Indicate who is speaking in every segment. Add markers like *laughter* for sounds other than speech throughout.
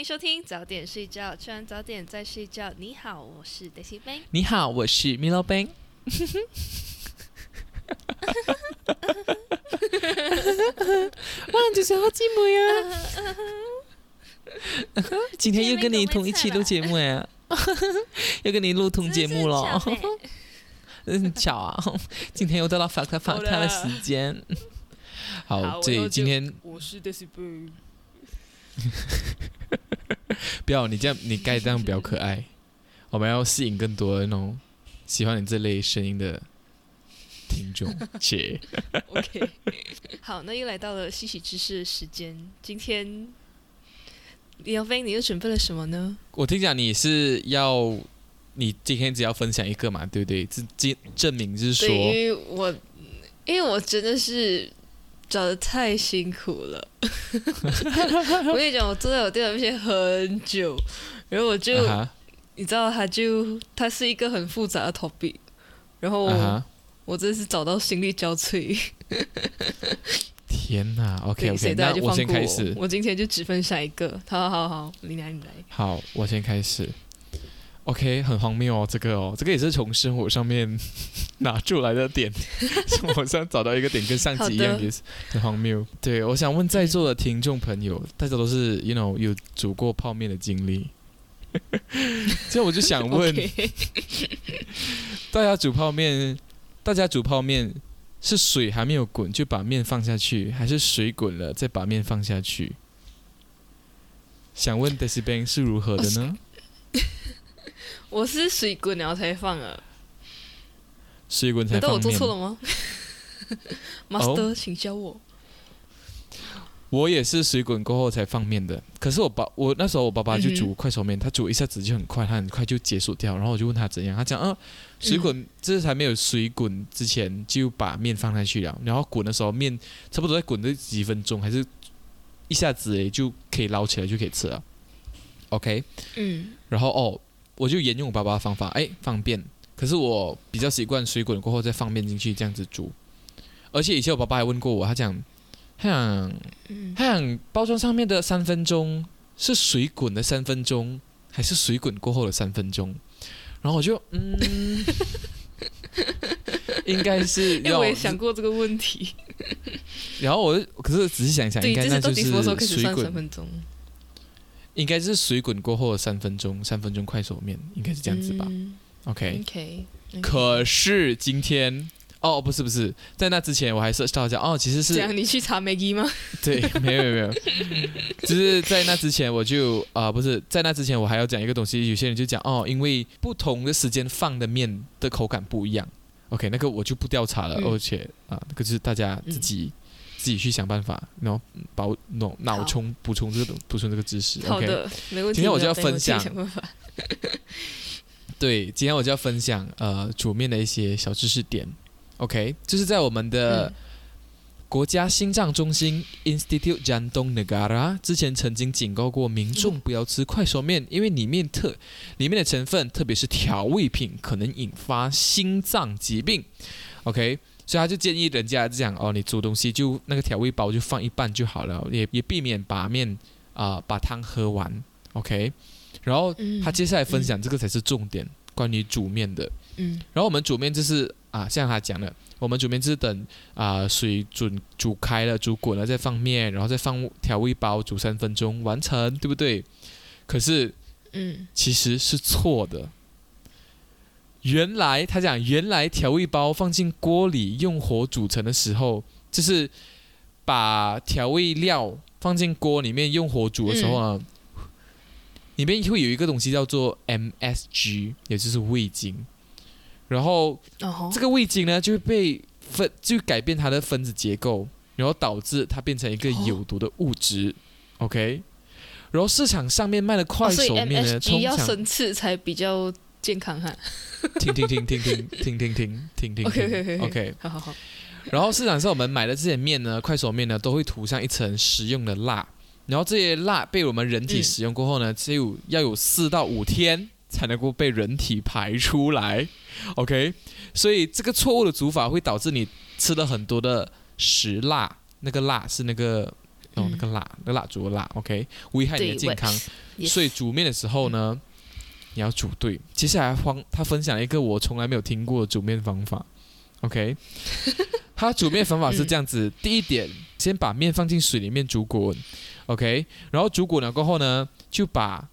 Speaker 1: 迎收听早点睡觉，吃完早点再睡觉。你好，我是 Daisy Bang。
Speaker 2: 你好，我是 Milo Bang。哇，就是好寂寞呀！今天又跟你同一起录节目呀，又跟你录同节目了，嗯，巧啊！今天又到了发卡发卡的时间。好，所以今天
Speaker 1: 我是 Daisy Bang。*laughs*
Speaker 2: 不要你这样，你盖这样比较可爱。我们要吸引更多的那种喜欢你这类声音的听众。*laughs* 切。
Speaker 1: OK，好，那又来到了稀奇知识的时间。今天李耀飞，你又准备了什么呢？
Speaker 2: 我听讲你是要，你今天只要分享一个嘛，对不对？这证证明就是说，
Speaker 1: 因为我因为我真的是。找的太辛苦了，*laughs* 我跟你讲，我坐在我电脑面前很久，然后我就，你知道，他就他是一个很复杂的 topic，然后我真是找到心力交瘁。
Speaker 2: 天呐，OK OK，那我先开始，
Speaker 1: 我今天就只分享一个，好好好，你来你来，
Speaker 2: 好，我先开始。OK，很荒谬哦，这个哦，这个也是从生活上面 *laughs* 拿出来的点，*laughs* 生活上找到一个点跟上集一样，也是很荒谬。对，我想问在座的听众朋友，大家都是 you know 有煮过泡面的经历，*laughs* 所以我就想问，大家煮泡面，大家煮泡面是水还没有滚就把面放下去，还是水滚了再把面放下去？想问 d e s i b a n 是如何的呢？
Speaker 1: 我是水滚然后才放啊，
Speaker 2: 水滚才放。难道
Speaker 1: 我做错了吗？*laughs* Master，请教我。
Speaker 2: 我也是水滚过后才放面的，可是我爸，我那时候我爸爸就煮快手面，他煮一下子就很快，他很快就结束掉。然后我就问他怎样，他讲啊，水滚这还没有水滚之前就把面放下去了，然后滚的时候面差不多在滚这几分钟，还是一下子就可以捞起来就可以吃了。OK，嗯，然后哦。我就沿用我爸爸的方法，哎，方便。可是我比较习惯水滚过后再放面进去这样子煮。而且以前我爸爸还问过我，他讲，他讲，他讲包装上面的三分钟是水滚的三分钟，还是水滚过后的三分钟？然后我就，嗯，*laughs* 应该是。
Speaker 1: 因为我也想过这个问题。
Speaker 2: 然后我，可是仔细想想，应该那就是水滚。应该是水滚过后的三分钟，三分钟快手面应该是这样子吧。OK。
Speaker 1: OK。
Speaker 2: 可是今天哦，不是不是，在那之前我还是到讲哦，其实是
Speaker 1: 这样，你去查 Maggie 吗？*laughs*
Speaker 2: 对，没有没有没有，就 *laughs* 是在那之前我就啊，不是在那之前我还要讲一个东西，有些人就讲哦，因为不同的时间放的面的口感不一样。OK，那个我就不调查了，而且啊，那个是大家自己。自己去想办法，然后保脑脑充补充这个补充这个知识。*laughs*
Speaker 1: 好的，没问题。
Speaker 2: 今天我就要分享。*laughs* 对，今天我就要分享呃煮面的一些小知识点。OK，就是在我们的国家心脏中心 Institute Jantong Negara 之前曾经警告过民众不要吃快熟面，因为里面特里面的成分，特别是调味品，可能引发心脏疾病。OK。所以他就建议人家这样哦，你煮东西就那个调味包就放一半就好了，也也避免把面啊把汤喝完，OK。然后他接下来分享这个才是重点，关于煮面的。嗯。然后我们煮面就是啊，像他讲的，我们煮面就是等啊水煮煮开了、煮滚了再放面，然后再放调味包煮三分钟完成，对不对？可是，嗯，其实是错的。原来他讲，原来调味包放进锅里用火煮成的时候，就是把调味料放进锅里面用火煮的时候呢，里面会有一个东西叫做 MSG，也就是味精。然后这个味精呢，就会被分，就改变它的分子结构，然后导致它变成一个有毒的物质。OK，然后市场上面卖的快手面呢，通常
Speaker 1: 要生吃才比较健康哈。
Speaker 2: 听听听听听听听听听听
Speaker 1: ，OK OK
Speaker 2: OK，
Speaker 1: 好好好。
Speaker 2: 然后市场上我们买的这些面呢，快手面呢，都会涂上一层食用的蜡。然后这些蜡被我们人体使用过后呢，只有要有四到五天才能够被人体排出来。OK，所以这个错误的煮法会导致你吃了很多的食蜡，那个蜡是那个哦，那个蜡，那蜡烛的蜡，OK，危害你的健康。所以煮面的时候呢，你要煮对。接下来方他分享一个我从来没有听过的煮面方法，OK，*laughs* 他煮面方法是这样子：第一点，先把面放进水里面煮滚，OK，然后煮滚了过后呢，就把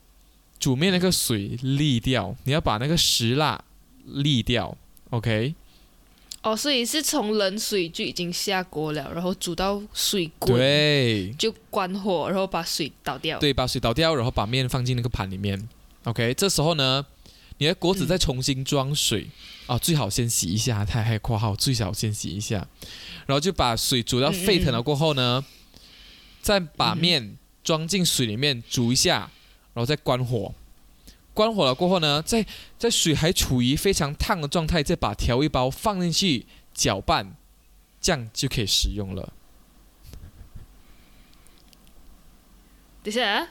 Speaker 2: 煮面那个水沥掉，你要把那个石蜡沥掉，OK。
Speaker 1: 哦，所以是从冷水就已经下锅了，然后煮到水滚，
Speaker 2: 对，
Speaker 1: 就关火，然后把水倒掉。
Speaker 2: 对，把水倒掉，然后把面放进那个盘里面。OK，这时候呢，你的锅子再重新装水啊，最好先洗一下，太还括号，最少先洗一下，然后就把水煮到沸腾了过后呢，再把面装进水里面煮一下，然后再关火。关火了过后呢，在在水还处于非常烫的状态，再把调味包放进去搅拌，这样就可以食用了。
Speaker 1: 等下，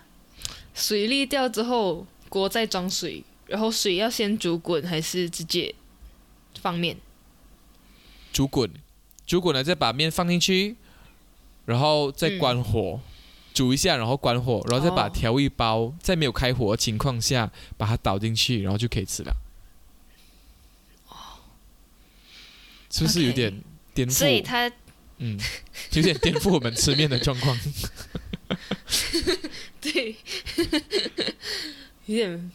Speaker 1: 水沥掉之后，锅再装水，然后水要先煮滚还是直接放面？
Speaker 2: 煮滚，煮滚了再把面放进去，然后再关火。煮一下，然后关火，然后再把调味包在没有开火的情况下把它倒进去，然后就可以吃了。哦，是不是有点颠覆？
Speaker 1: 所以它
Speaker 2: 嗯，有点颠覆我们吃面的状况。*laughs*
Speaker 1: 对，有点。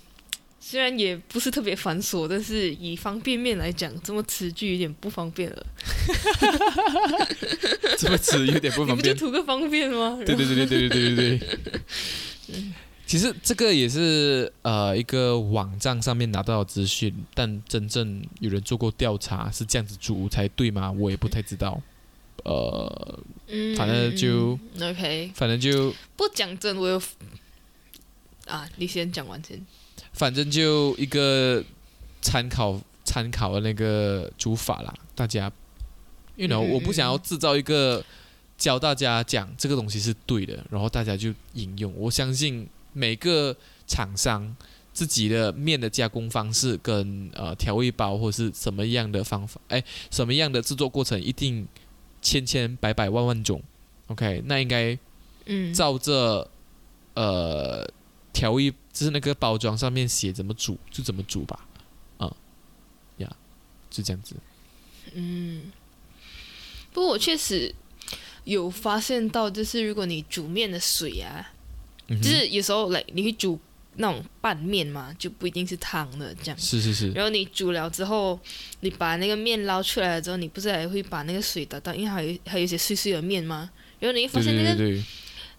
Speaker 1: 虽然也不是特别繁琐，但是以方便面来讲，这么词句有点不方便了。*laughs*
Speaker 2: 这么词有点不方便，
Speaker 1: 你不就图个方便吗？
Speaker 2: 对对对对对对对对其实这个也是呃一个网站上面拿到的资讯，但真正有人做过调查是这样子煮才对吗？我也不太知道。呃，反正就
Speaker 1: OK，
Speaker 2: 反正就
Speaker 1: 不讲真，我有啊，你先讲完先。
Speaker 2: 反正就一个参考参考的那个煮法啦，大家，因为我不想要制造一个教大家讲这个东西是对的，然后大家就引用。我相信每个厂商自己的面的加工方式跟呃调味包或者是什么样的方法，哎，什么样的制作过程一定千千百百万万种。OK，那应该
Speaker 1: 嗯
Speaker 2: 照着呃。调一就是那个包装上面写怎么煮就怎么煮吧，啊，呀，就这样子。
Speaker 1: 嗯，不过我确实有发现到，就是如果你煮面的水啊，就是有时候来你会煮那种拌面嘛，就不一定是汤的这样。
Speaker 2: 是是是。
Speaker 1: 然后你煮了之后，你把那个面捞出来了之后，你不是还会把那个水倒到，因为还有还有一些碎碎的面吗？然后你会发现那
Speaker 2: 个。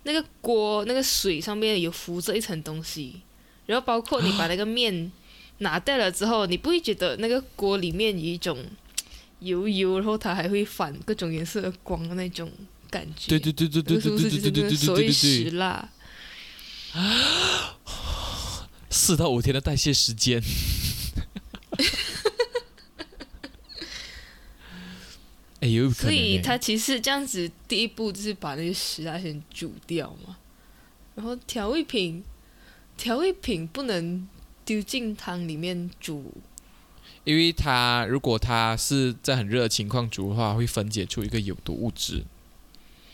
Speaker 1: 那个锅那个水上面有浮着一层东西，然后包括你把那个面拿掉了之后，你不会觉得那个锅里面有一种油油，然后它还会反各种颜色的光的那种感觉。
Speaker 2: 对对对对对对对对对对对
Speaker 1: 所谓石蜡。*laughs*
Speaker 2: 四到五天的代谢时间。*laughs* 哎，有可能。
Speaker 1: 所以它其实这样子，第一步就是把那个石蜡先煮掉嘛，然后调味品，调味品不能丢进汤里面煮，
Speaker 2: 因为它如果它是在很热的情况煮的话，会分解出一个有毒物质，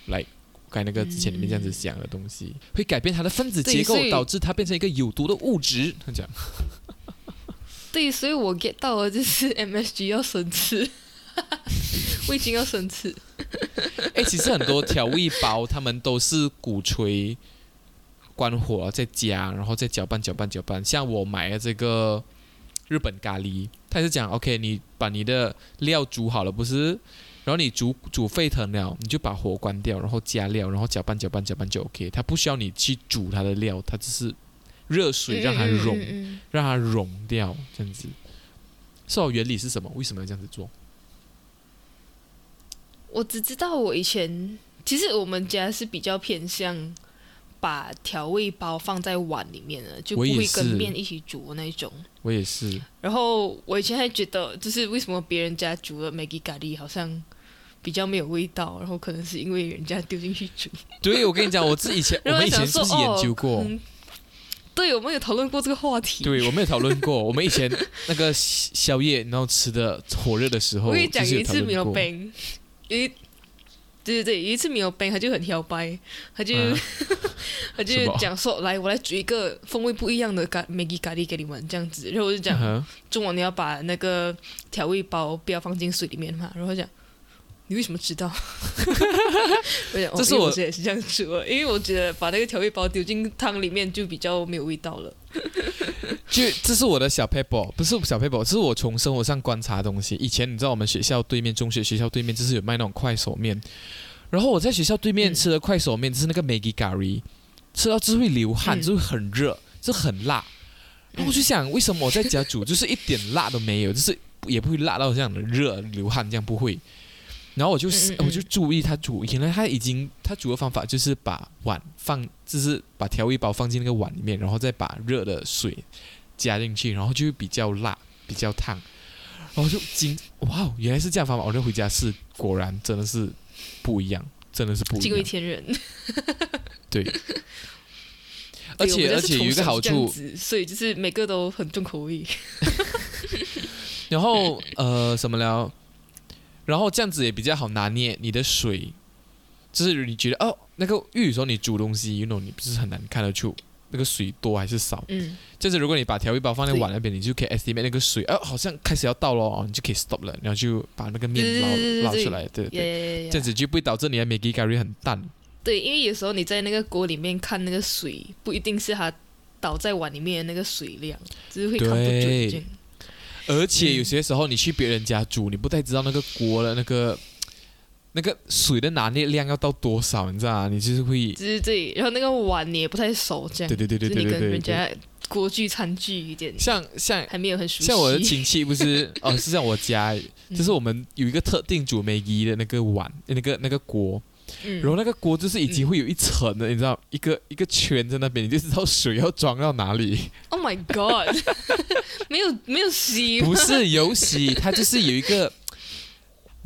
Speaker 2: 来，刚才那个之前里面这样子讲的东西，会改变它的分子结构，导致它变成一个有毒的物质。他讲，
Speaker 1: 对，所以我 get 到了，就是 MSG 要生吃。*laughs* 味精要生吃。
Speaker 2: 哎，其实很多调味包，他们都是鼓吹关火再加，然后再搅拌、搅拌、搅拌。像我买的这个日本咖喱，他是讲 OK，你把你的料煮好了，不是？然后你煮煮沸腾了，你就把火关掉，然后加料，然后搅拌、搅拌、搅拌就 OK。它不需要你去煮它的料，它只是热水让它融，让它融掉这样子。是哦，原理是什么？为什么要这样子做？
Speaker 1: 我只知道我以前，其实我们家是比较偏向把调味包放在碗里面的，就不会跟面一起煮的那种。
Speaker 2: 我也是。
Speaker 1: 然后我以前还觉得，就是为什么别人家煮的 Maggi 咖喱好像比较没有味道，然后可能是因为人家丢进去煮。
Speaker 2: 对，我跟你讲，我自己以前 *laughs* 我们以前是研究过。
Speaker 1: 对，我们有讨论过这个话题。
Speaker 2: 对，我们有讨论过。*laughs* 我们以前那个宵夜，然后吃的火热的时候，
Speaker 1: 我跟你讲
Speaker 2: 一
Speaker 1: 次没有冰。因为对对对，有一次没有掰，他就很挑白，他就 *laughs* 他就讲说，来，我来煮一个风味不一样的咖美吉咖喱给你们，这样子。然后我就讲，中午你要把那个调味包不要放进水里面嘛。然后讲，你为什么知道？*laughs* 这是我也是这样说，因为我觉得把那个调味包丢进汤里面就比较没有味道了。*laughs*
Speaker 2: 就这是我的小 paper，不是小 paper，这是我从生活上观察的东西。以前你知道我们学校对面中学学校对面就是有卖那种快手面，然后我在学校对面吃的快手面就是那个 Maggi curry，吃到就是会流汗，就会很热，就很辣。然后我就想，为什么我在家煮就是一点辣都没有，就是也不会辣到这样的热流汗这样不会。然后我就我就注意他煮，原来他已经他煮的方法就是把碗放，就是把调味包放进那个碗里面，然后再把热的水加进去，然后就会比较辣，比较烫。然后就惊哇，原来是这样方法！我就回家试，果然真的是不一样，真的是不一样，
Speaker 1: 惊为天人。*laughs*
Speaker 2: 对，而且而且有一个好处，
Speaker 1: 所以就是每个都很重口味。*laughs*
Speaker 2: 然后呃，什么了？然后这样子也比较好拿捏你的水，就是你觉得哦，那个玉说你煮东西，you know 你不是很难看得出那个水多还是少。嗯。就是如果你把调味包放在碗那边，你就可以 estimate 那个水，哦，好像开始要倒了哦，你就可以 stop 了，然后就把那个面捞捞出来，对对。这样子就不会导致你的 Maggi curry 很淡。
Speaker 1: 对，因为有时候你在那个锅里面看那个水，不一定是它倒在碗里面的那个水量，只是会看不准。
Speaker 2: 而且有些时候你去别人家煮，你不太知道那个锅的那个那个水的拿捏量要到多少，你知道吗？你就是会，
Speaker 1: 对对，然后那个碗你也不太熟，这样，
Speaker 2: 对对对对对对，
Speaker 1: 跟人家锅具餐具一点，
Speaker 2: 像像
Speaker 1: 还没有很熟悉。
Speaker 2: 像我的亲戚不是 *laughs* 哦，是像我家，就是我们有一个特定煮梅姨的那个碗，那个那个锅。然后那个锅就是已经会有一层的，你知道，一个一个圈在那边，你就知道水要装到哪里。
Speaker 1: Oh my god！*laughs* 没有没有洗，
Speaker 2: 不是有洗，它就是有一个，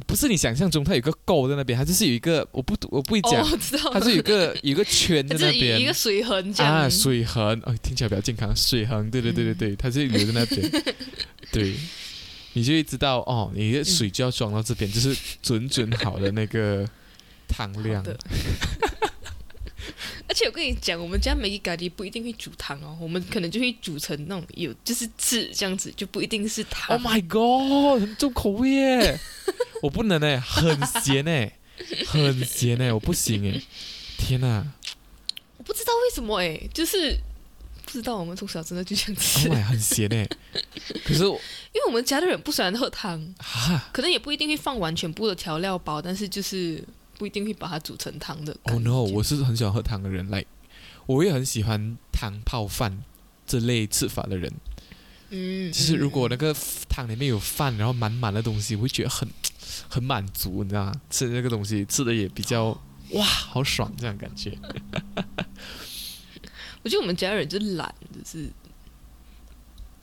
Speaker 2: 不是你想象中它有个沟在那边，它就是有一个，我不我不会讲，它是有一个有一个圈在那边，
Speaker 1: 一个水痕啊，
Speaker 2: 水痕，哦，听起来比较健康，水痕，对对对对对，它是留在那边，*laughs* 对，你就会知道哦，你的水就要装到这边，就是准准好的那个。汤量的，*laughs*
Speaker 1: 而且我跟你讲，我们家梅咖喱不一定会煮汤哦，我们可能就会煮成那种有就是汁这样子，就不一定是汤。
Speaker 2: Oh my god，很重口味耶！*laughs* 我不能哎，很咸哎，很咸哎，我不行哎！天哪，
Speaker 1: 我不知道为什么哎，就是不知道我们从小真的就这样吃。
Speaker 2: Oh my，很咸哎！可是 *laughs* 因
Speaker 1: 为我们家的人不喜欢喝汤啊，可能也不一定会放完全部的调料包，但是就是。不一定会把它煮成汤的。
Speaker 2: Oh no！我是很喜欢喝汤的人，来，我也很喜欢汤泡饭这类吃法的人。嗯，就是如果那个汤里面有饭，然后满满的东西，我会觉得很很满足，你知道吗？吃那个东西吃的也比较哇，好爽这样感觉。*laughs*
Speaker 1: 我觉得我们家人就懒，就是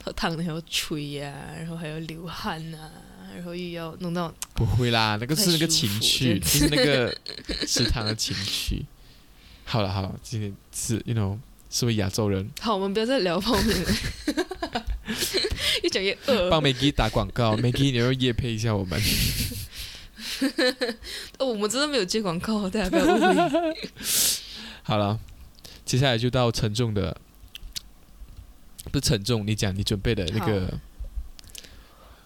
Speaker 1: 喝汤还要吹呀，然后还要流汗呐。然后又要弄到
Speaker 2: 不会啦，那个是那个情趣，就是那个食堂的情趣。好了好了，今天是 you know 是位亚洲人。
Speaker 1: 好，我们不要再聊泡面了，越讲越饿。
Speaker 2: 帮 Maggie 打广告，Maggie 你要夜配一下我们。
Speaker 1: 哦，我们真的没有接广告，大家不要误会。
Speaker 2: 好了，接下来就到沉重的，不沉重，你讲你准备的那个。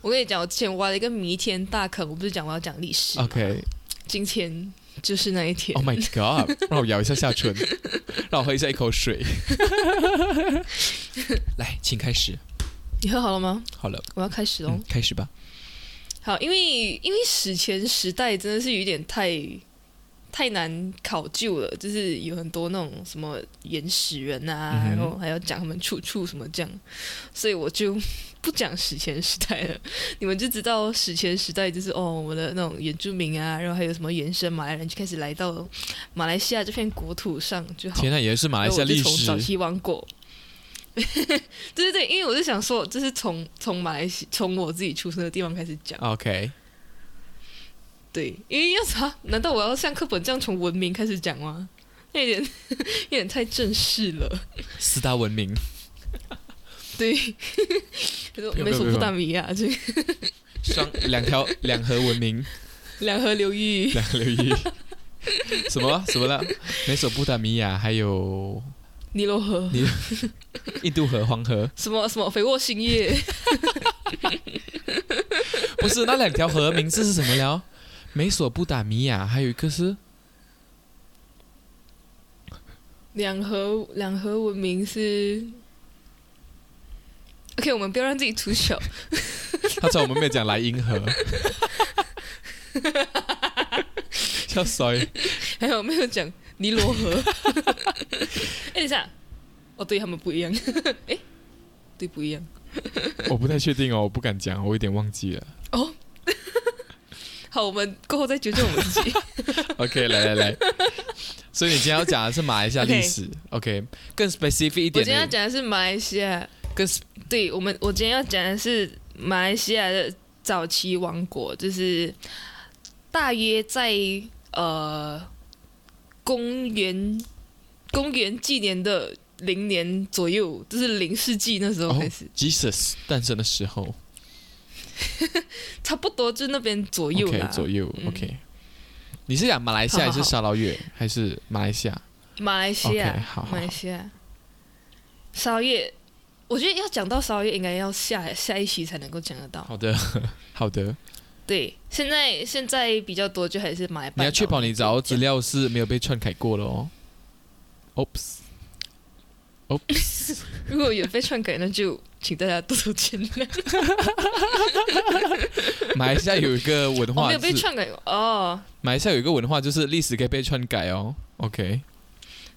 Speaker 1: 我跟你讲，我之前挖了一个弥天大坑。我不是讲我要讲历史
Speaker 2: ，OK？
Speaker 1: 今天就是那一天。
Speaker 2: Oh my god！*laughs* 让我咬一下下唇，让我喝一下一口水。*laughs* 来，请开始。
Speaker 1: 你喝好了吗？
Speaker 2: 好了，
Speaker 1: 我要开始喽。
Speaker 2: 开始吧。
Speaker 1: 好，因为因为史前时代真的是有点太太难考究了，就是有很多那种什么原始人啊，然后还要讲他们处处什么这样，所以我就。不讲史前时代了，你们就知道史前时代就是哦，我们的那种原住民啊，然后还有什么原生马来人就开始来到马来西亚这片国土上，就好。
Speaker 2: 天呐，也是马来西亚历史。
Speaker 1: 早期王国。对对对，因为我是想说，就是从从马来西从我自己出生的地方开始讲。
Speaker 2: OK。
Speaker 1: 对，因为要啥？难道我要像课本这样从文明开始讲吗？有点 *laughs* 有点太正式了。
Speaker 2: 四大文明。
Speaker 1: 对，美索不达米亚这
Speaker 2: 双两条两河文明，
Speaker 1: 两河流域，
Speaker 2: 两河流域。什么什么了？美索不达米亚还有
Speaker 1: 尼罗河、
Speaker 2: 印度河、黄河，
Speaker 1: 什么什么肥沃兴业？
Speaker 2: 不是那两条河名字是什么了？美索不达米亚还有一个是
Speaker 1: 两河两河文明是。OK，我们不要让自己出糗。
Speaker 2: 他知道我们没有讲莱茵河，*laughs* 笑衰。
Speaker 1: 还有没有讲尼罗河？*laughs* 哎，等一下，哦，对他们不一样。*laughs* 哎，对，不一样。
Speaker 2: 我不太确定哦，我不敢讲，我有点忘记了。哦，
Speaker 1: 好，我们过后再纠正我们自己。*laughs*
Speaker 2: OK，来来来。所以你今天要讲的是马来西亚历史。OK，更 specific 一点。
Speaker 1: 我今天要讲的是马来西亚。
Speaker 2: 更
Speaker 1: 对我们，我今天要讲的是马来西亚的早期王国，就是大约在呃公元公元纪年的零年左右，就是零世纪那时候开始
Speaker 2: ，Jesus 诞生的时候，
Speaker 1: 差不多就那边左右
Speaker 2: 啦，左右。OK，你是讲马来西亚还是沙捞越还是马来西亚？
Speaker 1: 马来西亚，
Speaker 2: 好，
Speaker 1: 马来西亚，沙捞越。我觉得要讲到沙捞越，应该要下下一期才能够讲得到。
Speaker 2: 好的，*laughs* 好的。
Speaker 1: 对，现在现在比较多，就还是马来。
Speaker 2: 你要确保你找资料是没有被篡改过了哦。Oops，Oops。
Speaker 1: 如果有被篡改，那就请大家多多见谅。*laughs*
Speaker 2: 马来西亚有一个文化，
Speaker 1: 没有被篡改哦。
Speaker 2: 马来西亚有一个文化，就是历史可以被篡改哦。OK。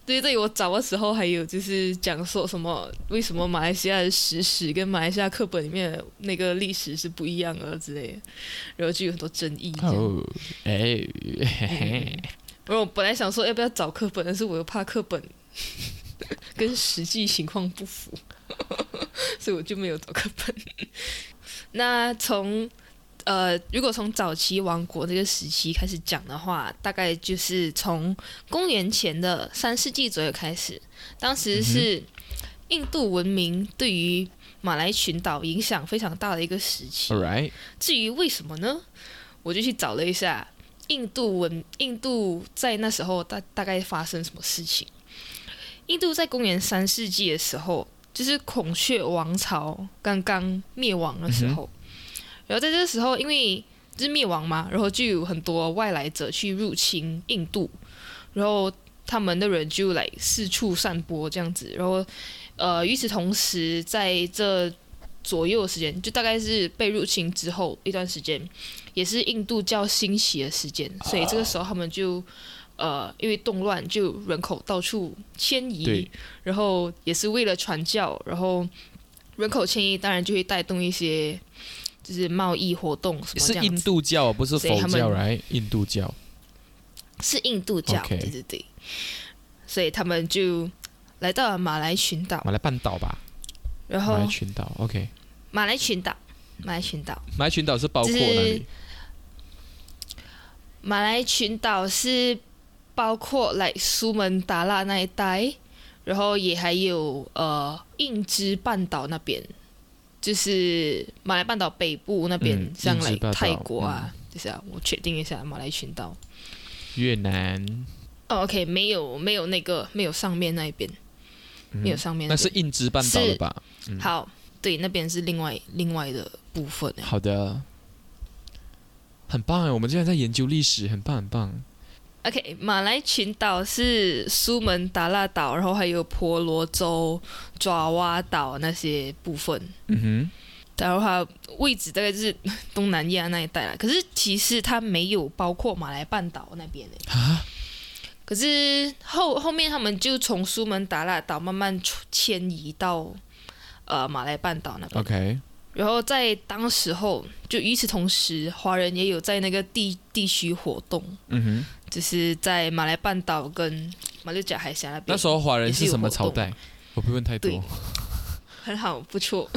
Speaker 1: 对对，我找的时候还有就是讲说什么为什么马来西亚的史史跟马来西亚课本里面那个历史是不一样的之类的，然后就有很多争议。哦，哎，然后我本来想说要不要找课本，但是我又怕课本跟实际情况不符，*laughs* 所以我就没有找课本。那从呃，如果从早期王国这个时期开始讲的话，大概就是从公元前的三世纪左右开始。当时是印度文明对于马来群岛影响非常大的一个时期。至于为什么呢？我就去找了一下印度文，印度在那时候大大概发生什么事情。印度在公元三世纪的时候，就是孔雀王朝刚刚灭亡的时候。然后在这个时候，因为就是灭亡嘛，然后就有很多外来者去入侵印度，然后他们的人就来四处散播这样子，然后呃，与此同时，在这左右的时间，就大概是被入侵之后一段时间，也是印度教兴起的时间，所以这个时候他们就呃，因为动乱，就人口到处迁移，然后也是为了传教，然后人口迁移当然就会带动一些。就是贸易活动什么
Speaker 2: 是印度教，不是佛教来？印度教
Speaker 1: 是印度教，对对对。所以他们就来到了马来群岛，
Speaker 2: 马来半岛吧。
Speaker 1: 然后
Speaker 2: 马来群岛，OK。
Speaker 1: 马来群岛，马来群岛，
Speaker 2: 马来群岛是包括哪里？
Speaker 1: 马来群岛是包括来苏门答腊那一带，然后也还有呃印支半岛那边。就是马来半岛北部那边，像来泰国啊，就是啊，我确定一下，马来群岛、
Speaker 2: 越南。
Speaker 1: 哦，OK，没有没有那个没有上面那一边，没有上面。
Speaker 2: 那是印支半岛的吧？
Speaker 1: 好，对，那边是另外另外的部分。
Speaker 2: 好的，很棒哎，我们现在在研究历史，很棒很棒。
Speaker 1: OK，马来群岛是苏门答腊岛，然后还有婆罗洲、爪哇岛那些部分。嗯哼，然后它位置大概就是东南亚那一带啦。可是其实它没有包括马来半岛那边的。啊？可是后后面他们就从苏门答腊岛慢慢迁移到呃马来半岛那边。
Speaker 2: OK。
Speaker 1: 然后在当时候，就与此同时，华人也有在那个地地区活动。嗯哼，就是在马来半岛跟马六甲海峡那边。
Speaker 2: 那时候华人是什么朝代？我不问太多。
Speaker 1: 很好，不错。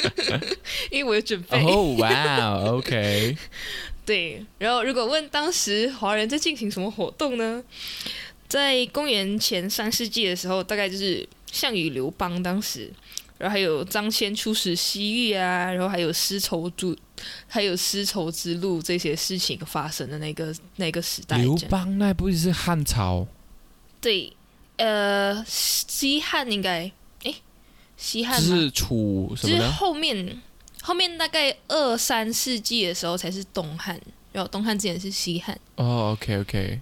Speaker 1: *laughs* 因为我有准备。
Speaker 2: 哦，哇，OK。
Speaker 1: 对，然后如果问当时华人在进行什么活动呢？在公元前三世纪的时候，大概就是项羽、刘邦当时。然后还有张骞出使西域啊，然后还有丝绸之，还有丝绸之路这些事情发生的那个那个时代。
Speaker 2: 刘邦那不是汉朝？
Speaker 1: 对，呃，西汉应该，哎，西汉
Speaker 2: 是楚什么
Speaker 1: 呢？后面后面大概二三世纪的时候才是东汉，然后东汉之前是西汉。
Speaker 2: 哦，OK OK。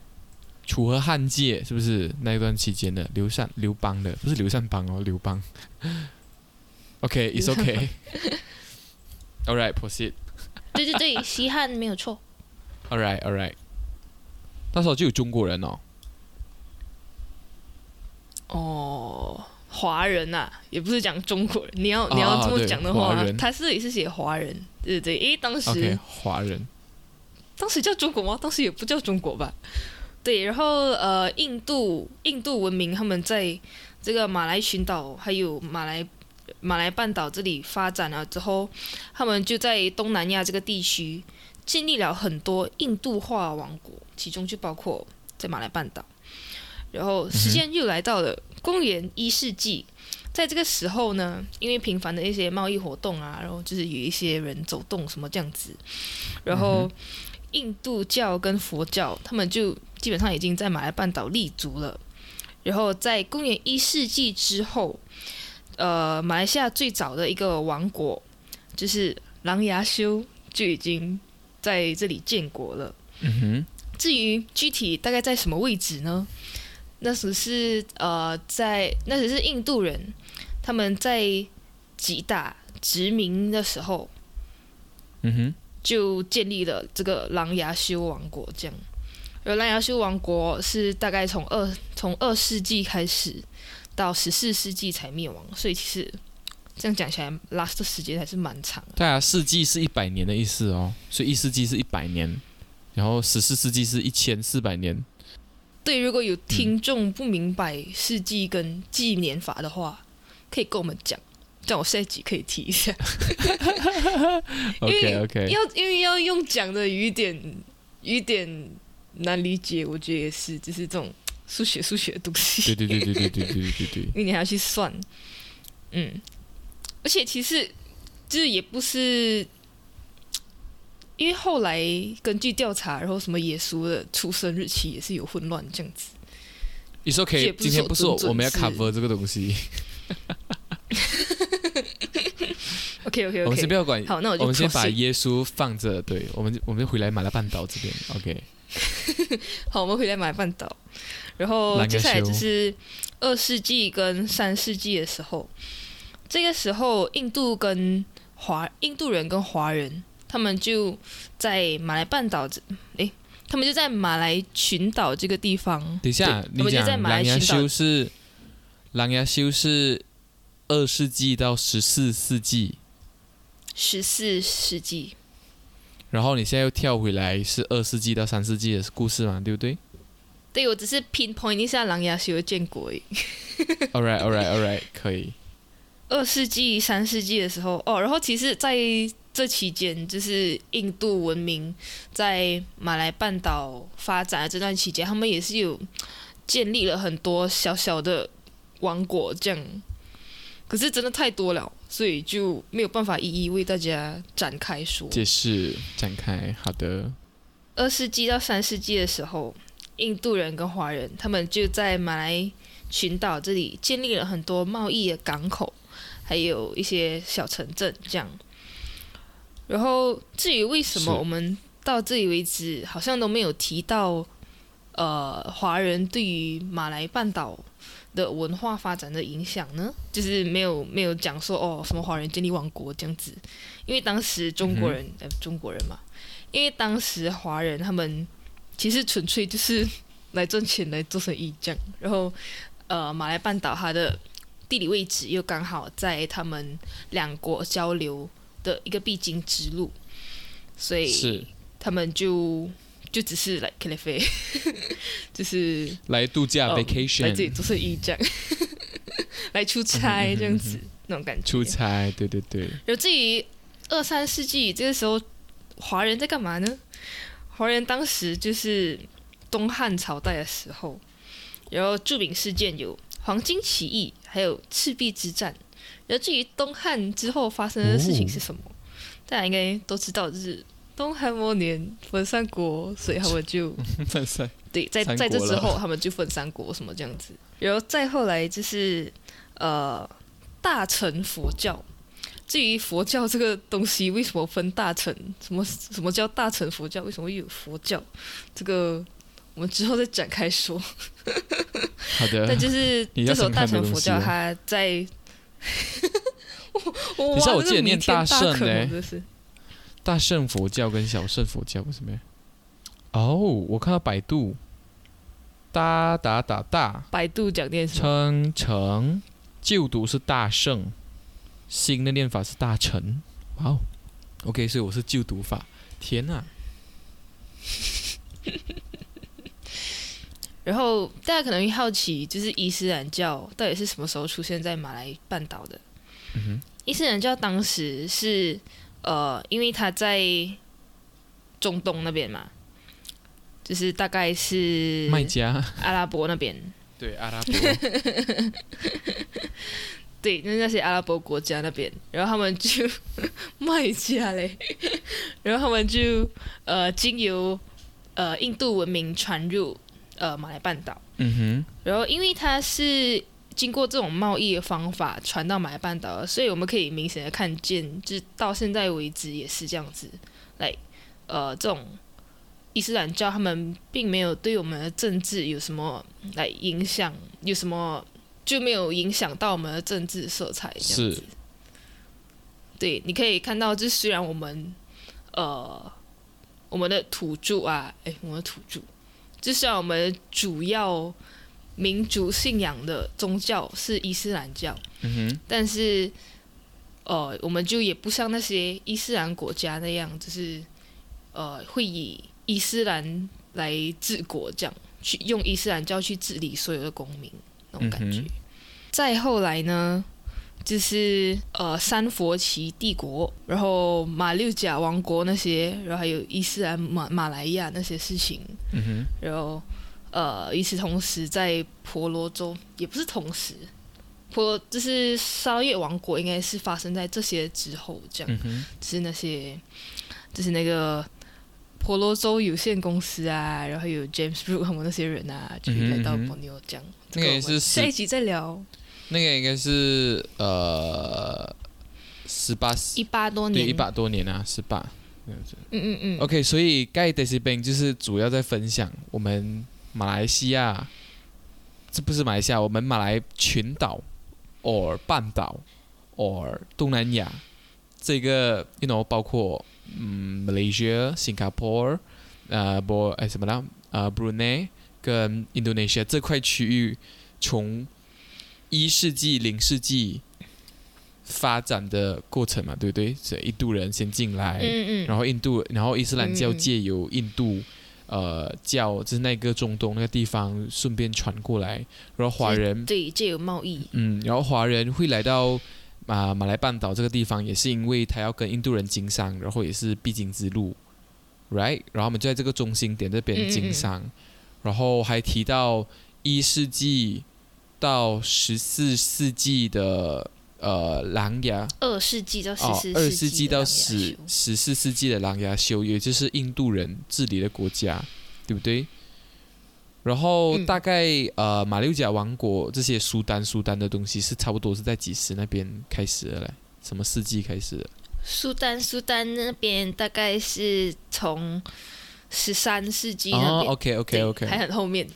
Speaker 2: 楚河汉界是不是那一段期间的刘禅、刘邦的？不是刘禅邦哦，刘邦。OK，it's okay. *laughs* all right, proceed。
Speaker 1: 对对对，西汉没有错。
Speaker 2: All right, all right。那时候就有中国人哦。
Speaker 1: 哦，华人呐，也不是讲中国人。你要你要这么讲的话，他这里是写华人，对对对，因为当时
Speaker 2: 华人，
Speaker 1: 当时叫中国吗？当时也不叫中国吧。对，然后呃，印度印度文明他们在这个马来群岛还有马来马来半岛这里发展了之后，他们就在东南亚这个地区建立了很多印度化王国，其中就包括在马来半岛。然后时间又来到了公元一世纪，在这个时候呢，因为频繁的一些贸易活动啊，然后就是有一些人走动什么这样子，然后。印度教跟佛教，他们就基本上已经在马来半岛立足了。然后在公元一世纪之后，呃，马来西亚最早的一个王国就是琅琊修就已经在这里建国了。嗯哼。至于具体大概在什么位置呢？那时是呃，在那时是印度人他们在吉大殖民的时候。嗯哼。就建立了这个琅琊修王国，这样。而琅琊修王国是大概从二从二世纪开始到十四世纪才灭亡，所以其实这样讲起来，last 时间还是蛮长。
Speaker 2: 对啊，世纪是一百年的意思哦，所以一世纪是一百年，然后十四世纪是一千四百年。
Speaker 1: 对，如果有听众不明白世纪跟纪年法的话，可以跟我们讲。这样我下集可以提一下，*laughs*
Speaker 2: 因为 OK
Speaker 1: 要因为要用讲的有点有点难理解，我觉得也是，就是这种数学数学的东西。
Speaker 2: 对对对对对对对对对。因
Speaker 1: 为你还要去算，嗯，而且其实就是也不是，因为后来根据调查，然后什么耶稣的出生日期也是有混乱这样子。
Speaker 2: 你说可以，今天不是我们要 cover 这个东西。*laughs*
Speaker 1: OK OK OK，
Speaker 2: 我们先不要管。
Speaker 1: 好，那我
Speaker 2: 我们先把耶稣放着。对，我们我们回来马来半岛这边。OK。*laughs*
Speaker 1: 好，我们回来马来半岛。然后接下来就是二世纪跟三世纪的时候，这个时候印度跟华印度人跟华人，他们就在马来半岛这，诶，他们就在马来群岛这个地方。
Speaker 2: 等一下，你讲狼牙修是琅琊修是二世纪到十四世纪。
Speaker 1: 十四世纪，
Speaker 2: 然后你现在又跳回来是二世纪到三世纪的故事嘛，对不对？
Speaker 1: 对，我只是 pinpoint 一下狼牙修的建国。
Speaker 2: All right, all right, all right，可以。
Speaker 1: 二世纪、三世纪的时候，哦，然后其实在这期间，就是印度文明在马来半岛发展的这段期间，他们也是有建立了很多小小的王国，这样。可是真的太多了。所以就没有办法一一为大家展开说
Speaker 2: 解释展开。好的，
Speaker 1: 二世纪到三世纪的时候，印度人跟华人他们就在马来群岛这里建立了很多贸易的港口，还有一些小城镇这样。然后至于为什么我们到这里为止好像都没有提到，呃，华人对于马来半岛。的文化发展的影响呢，就是没有没有讲说哦什么华人建立王国这样子，因为当时中国人呃中国人嘛，因为当时华人他们其实纯粹就是来赚钱来做生意这样，然后呃马来半岛它的地理位置又刚好在他们两国交流的一个必经之路，所以他们就。就只是来 K 飞，就是
Speaker 2: 来度假 vacation，
Speaker 1: 来这里做生意这样，*laughs* 来出差这样子那种感觉。
Speaker 2: 出差，对对对。
Speaker 1: 然后至于二三世纪这个时候，华人在干嘛呢？华人当时就是东汉朝代的时候，然后著名事件有黄巾起义，还有赤壁之战。然后至于东汉之后发生的事情是什么，大家应该都知道，就是东汉末年分三国，所以他们就 *laughs*
Speaker 2: 分三
Speaker 1: 对，在在这之后他们就分三国什么这样子。然后再后来就是呃大乘佛教。至于佛教这个东西，为什么分大乘？什么什么叫大乘佛教？为什么有佛教？这个我们之后再展开说。
Speaker 2: 好的。
Speaker 1: 但就是这首大乘佛教，它在。*laughs*
Speaker 2: 你知道我记得念
Speaker 1: 大
Speaker 2: 圣
Speaker 1: 呢？
Speaker 2: 大圣佛教跟小圣佛教为什么？哦，我看到百度，哒哒哒哒，
Speaker 1: 百度讲念
Speaker 2: 称成就读是大圣。新的念法是大成，哇哦，OK，所以我是旧读法，天呐！*laughs*
Speaker 1: 然后大家可能会好奇，就是伊斯兰教到底是什么时候出现在马来半岛的？伊斯兰教当时是呃，因为他在中东那边嘛，就是大概是
Speaker 2: 麦加。
Speaker 1: 阿拉伯那边，
Speaker 2: 对阿拉伯。*laughs*
Speaker 1: 对，那那些阿拉伯国家那边，然后他们就 *laughs* 卖家嘞，然后他们就呃经由呃印度文明传入呃马来半岛，
Speaker 2: 嗯哼，
Speaker 1: 然后因为它是经过这种贸易的方法传到马来半岛，所以我们可以明显的看见，就到现在为止也是这样子，来呃这种伊斯兰教他们并没有对我们的政治有什么来影响，有什么。就没有影响到我们的政治色彩，这样子。对，你可以看到，就虽然我们，呃，我们的土著啊，哎，我们的土著，就像我们主要民族信仰的宗教是伊斯兰教，
Speaker 2: 嗯哼，
Speaker 1: 但是，呃，我们就也不像那些伊斯兰国家那样，就是呃，会以伊斯兰来治国，这样去用伊斯兰教去治理所有的公民。那种感觉。再后来呢，就是呃三佛齐帝国，然后马六甲王国那些，然后还有伊斯兰马马来亚那些事情。
Speaker 2: 嗯哼。
Speaker 1: 然后呃，与此同时，在婆罗洲也不是同时，婆就是沙月王国应该是发生在这些之后，这样。
Speaker 2: 嗯哼。
Speaker 1: 是那些，就是那个婆罗洲有限公司啊，然后有 James Brook 他们那些人啊，就来到婆罗这样。
Speaker 2: 那个也是
Speaker 1: 下一集再聊。
Speaker 2: 那个应该是呃十八
Speaker 1: 一八多年，
Speaker 2: 对一八多年啊，十八
Speaker 1: 嗯嗯嗯。
Speaker 2: OK，所以盖德西兵就是主要在分享我们马来西亚，这不是马来西亚，我们马来群岛，or 半岛，or 东南亚，这个 you know 包括嗯 Malaysia、新加坡，呃不哎什么呢？呃 Brunei 跟 Indonesia 这块区域从一世纪、零世纪发展的过程嘛，对不对？是印度人先进来，嗯嗯然后印度，然后伊斯兰教借由印度，呃，教就是那个中东那个地方顺便传过来，然后华人
Speaker 1: 对借由贸易，
Speaker 2: 嗯，然后华人会来到马马来半岛这个地方，也是因为他要跟印度人经商，然后也是必经之路，right？然后我们就在这个中心点这边经商，然后还提到一世纪。到十四世纪的呃琅琊，
Speaker 1: 二世纪到十四
Speaker 2: 二世纪到十十四世纪的琅琊修，也就是印度人治理的国家，对不对？然后大概呃马六甲王国这些苏丹苏丹的东西是差不多是在几时那边开始的嘞？什么世纪开始的？
Speaker 1: 苏丹苏丹那边大概是从十三世纪那边
Speaker 2: ，OK OK OK，
Speaker 1: 还很后面，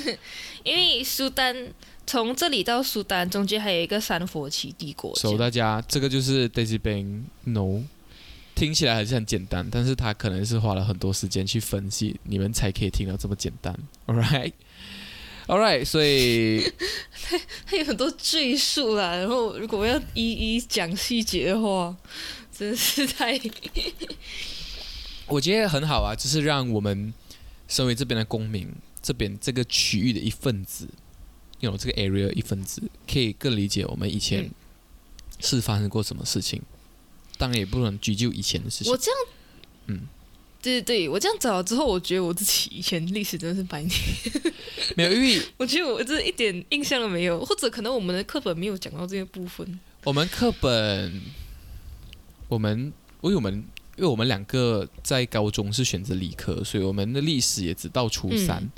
Speaker 1: *laughs* 因为苏丹。从这里到苏丹中间还有一个三佛齐帝国。
Speaker 2: 所以大家，这个就是 Daisy Bang No，听起来还是很简单，但是他可能是花了很多时间去分析，你们才可以听到这么简单。All right，All right，所以 *laughs*
Speaker 1: 他有很多赘述啦，然后如果要一一讲细节的话，真是太…… *laughs*
Speaker 2: 我觉得很好啊，就是让我们身为这边的公民，这边这个区域的一份子。有这个 area 一份子，可以更理解我们以前是发生过什么事情。当然也不能拘就以前的事情。
Speaker 1: 我这样，
Speaker 2: 嗯，
Speaker 1: 对对对，我这样找了之后，我觉得我自己以前历史真的是白念，
Speaker 2: 没有，因为 *laughs*
Speaker 1: 我觉得我这一点印象都没有，或者可能我们的课本没有讲到这些部分。
Speaker 2: 我们课本，我们因为我们因为我们两个在高中是选择理科，所以我们的历史也只到初三。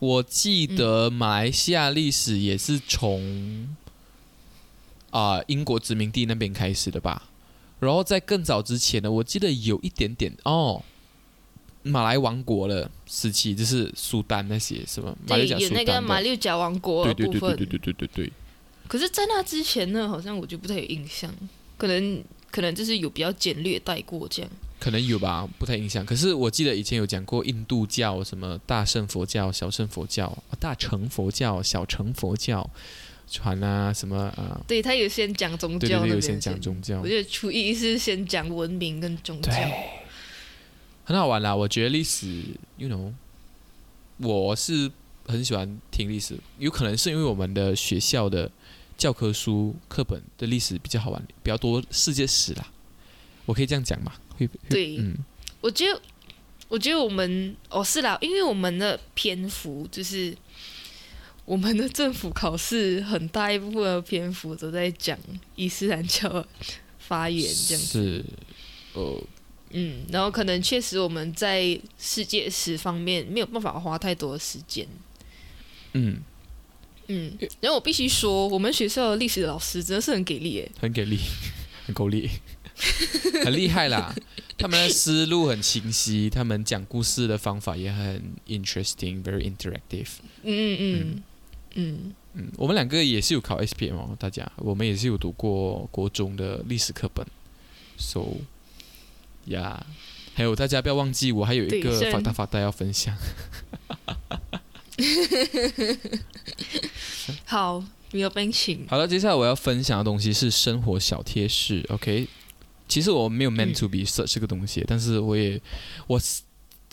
Speaker 2: 我记得马来西亚历史也是从啊英国殖民地那边开始的吧。然后在更早之前呢，我记得有一点点哦，马来王国的时期，就是苏丹那些什么马六甲
Speaker 1: 有那个马六甲王国
Speaker 2: 对对对对对对对对对。
Speaker 1: 可是，在那之前呢，好像我就不太有印象，可能可能就是有比较简略带过这样。
Speaker 2: 可能有吧，不太印象。可是我记得以前有讲过印度教，什么大乘佛教、小乘佛教、大乘佛教、小乘佛教。传啊，什么啊？
Speaker 1: 对他有先讲宗教，
Speaker 2: 对对，有先讲宗教。
Speaker 1: 我觉得初一是先讲文明跟宗教，
Speaker 2: 很好玩啦。我觉得历史，you know，我是很喜欢听历史。有可能是因为我们的学校的教科书课本的历史比较好玩，比较多世界史啦。我可以这样讲嘛？会
Speaker 1: 对，嗯，我觉得，我觉得我们哦是啦，因为我们的篇幅就是。我们的政府考试很大一部分的篇幅都在讲伊斯兰教发言，这样
Speaker 2: 是，呃，
Speaker 1: 嗯，然后可能确实我们在世界史方面没有办法花太多的时间，
Speaker 2: 嗯。
Speaker 1: 嗯，然后我必须说，我们学校的历史老师真的是很给力，诶，
Speaker 2: 很给力，*laughs* 很够力，*laughs* 很厉害啦，*laughs* 他们的思路很清晰，他们讲故事的方法也很 interesting，very interactive，
Speaker 1: 嗯嗯嗯。嗯
Speaker 2: 嗯嗯，我们两个也是有考 S P M 哦，大家，我们也是有读过国中的历史课本，so 呀，还有大家不要忘记，我还有一个发大发呆要分享。*laughs*
Speaker 1: 好，没有分享。
Speaker 2: 好了，接下来我要分享的东西是生活小贴士，OK？其实我没有 meant to be search 这个东西，但是我也我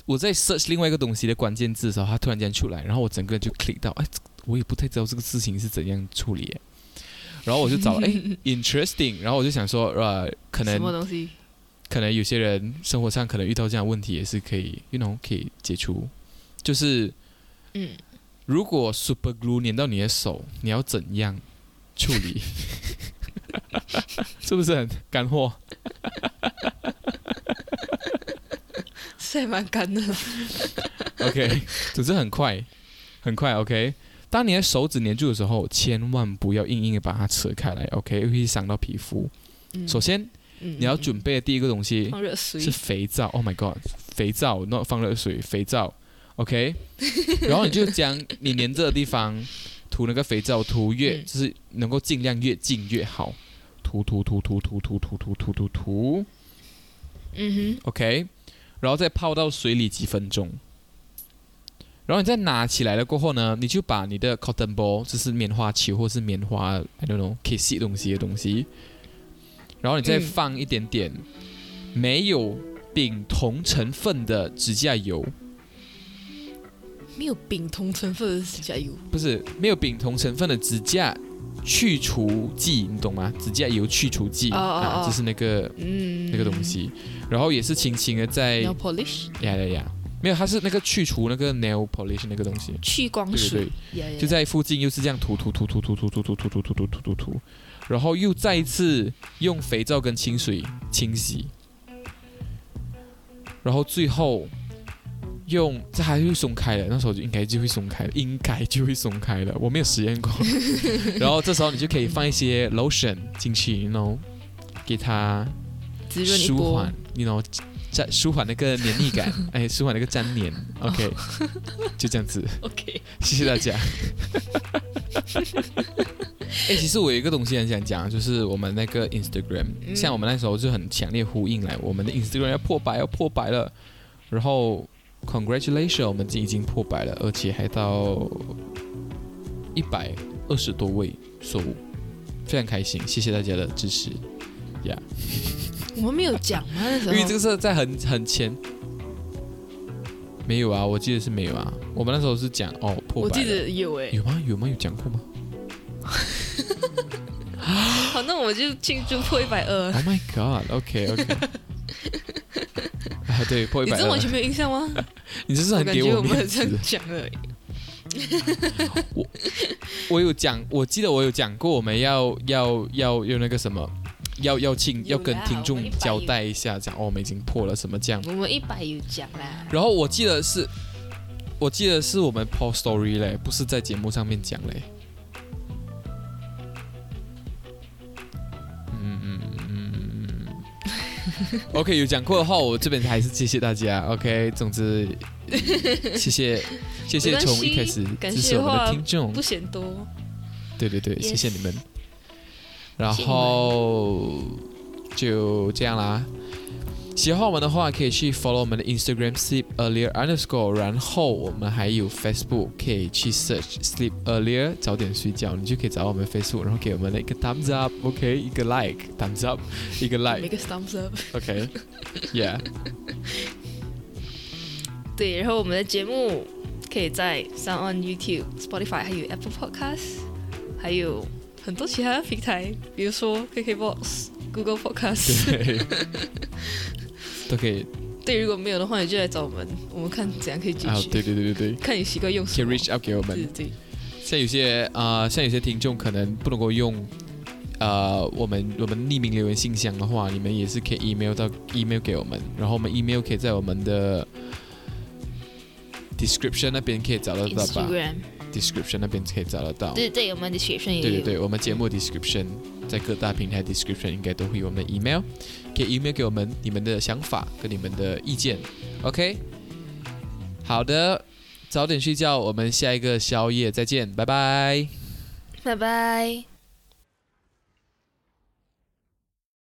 Speaker 2: 我在 search 另外一个东西的关键字的时候，它突然间出来，然后我整个人就 click 到，哎。我也不太知道这个事情是怎样处理，然后我就找 *laughs* 哎，interesting，然后我就想说，呃，可能什
Speaker 1: 么东西，
Speaker 2: 可能有些人生活上可能遇到这样问题也是可以，you know，可以解除，就是，
Speaker 1: 嗯，
Speaker 2: 如果 super glue 粘到你的手，你要怎样处理？*laughs* 是不是很干货？*laughs*
Speaker 1: 是还蛮干的。
Speaker 2: OK，总之很快，很快。OK。当你的手指粘住的时候，千万不要硬硬的把它扯开来，OK，会伤到皮肤。首先，你要准备的第一个东西是肥皂。Oh my god，肥皂，not 放热水，肥皂，OK。*laughs* 然后你就将你粘着的地方涂那个肥皂，涂越就是能够尽量越近越好，涂涂涂涂涂涂涂涂涂涂涂。
Speaker 1: 嗯哼
Speaker 2: ，OK，然后再泡到水里几分钟。然后你再拿起来了过后呢，你就把你的 cotton ball，就是棉花球或是棉花，I don't know，可以吸东西的东西。然后你再放一点点没有丙酮成分的指甲油。
Speaker 1: 没有丙酮成分的指甲油？
Speaker 2: 不是，没有丙酮成分的指甲去除剂，你懂吗？指甲油去除剂啊，就是那个
Speaker 1: 嗯
Speaker 2: 那个东西。然后也是轻轻的在。
Speaker 1: Polish。
Speaker 2: 呀呀呀。没有，它是那个去除那个 nail polish 那个东西，
Speaker 1: 去光水，
Speaker 2: 就在附近，又是这样涂涂涂涂涂涂涂涂涂涂涂涂涂涂涂，然后又再一次用肥皂跟清水清洗，然后最后用这还会松开的，那时候就应该就会松开了，应该就会松开了，我没有实验过，然后这时候你就可以放一些 lotion 进去，然后给它舒缓，你 know。在舒缓那个黏腻感，*laughs* 哎，舒缓那个粘黏，OK，就这样子
Speaker 1: ，OK，
Speaker 2: 谢谢大家。*laughs* 哎，其实我有一个东西很想讲，就是我们那个 Instagram，像我们那时候就很强烈呼应来，我们的 Instagram 要破百，要破百了。然后，Congratulations，我们已经破百了，而且还到一百二十多位收入，非常开心，谢谢大家的支持，呀。
Speaker 1: 我们没有讲吗？那时候
Speaker 2: 因为这个是在很很前，没有啊，我记得是没有啊。我们那时候是讲哦破百，
Speaker 1: 我记得有诶，
Speaker 2: 有吗？有吗？有讲过吗？*laughs*
Speaker 1: 好，那我就庆祝破一百二。
Speaker 2: Oh my god！OK OK，*laughs* 对，破一百。
Speaker 1: 你这完全没有印象吗？*laughs*
Speaker 2: 你这是很给
Speaker 1: 我
Speaker 2: 们
Speaker 1: 这样讲而已。
Speaker 2: 我我有讲，我记得我有讲过，我们要要要用那个什么，要要请，要跟听众交代一下，讲哦，我们已经破了什么这样。
Speaker 1: 我们一百有讲啦。
Speaker 2: 然后我记得是，我记得是我们 post story 嘞，不是在节目上面讲嘞。嗯嗯嗯嗯。OK，有讲过的话，我这边还是谢谢大家。OK，总之。*laughs* 谢谢，谢谢从一开始支持我们的听众，
Speaker 1: 不嫌多。
Speaker 2: 对对对，谢谢你们。然后就这样啦。喜欢我们的话，可以去 follow 我们的 Instagram sleep earlier underscore。然后我们还有 Facebook，可以去 search sleep earlier，早点睡觉，你就可以找到我们 Facebook，然后给我们一个 thumbs up，OK，一个 like，thumbs up，一个 like，
Speaker 1: 一个 thumbs
Speaker 2: up，OK，Yeah。
Speaker 1: 对，然后我们的节目可以在 Sound on YouTube、Spotify 还有 Apple Podcast，还有很多其他的平台，比如说 KKBox、Google Podcast，
Speaker 2: 对，*laughs* 都可以。
Speaker 1: 对，如果没有的话，你就来找我们，我们看怎样可以解决。
Speaker 2: 对对对对对，
Speaker 1: 看你习惯用什
Speaker 2: 么。可以 reach out 给我们。
Speaker 1: 对对。
Speaker 2: 像有些啊，像有些听众可能不能够用呃我们我们匿名留言信箱的话，你们也是可以 email 到 email 给我们，然后我们 email 可以在我们的。description 那边可以找得到吧？description 那边可以找得到。
Speaker 1: 对对，我们 description 也
Speaker 2: 对对对，我们节目 description 在各大平台 description 应该都会有我们的 email，可以 email 给我们你们的想法跟你们的意见。OK，好的，早点睡觉，我们下一个宵夜再见，拜拜，
Speaker 1: 拜拜。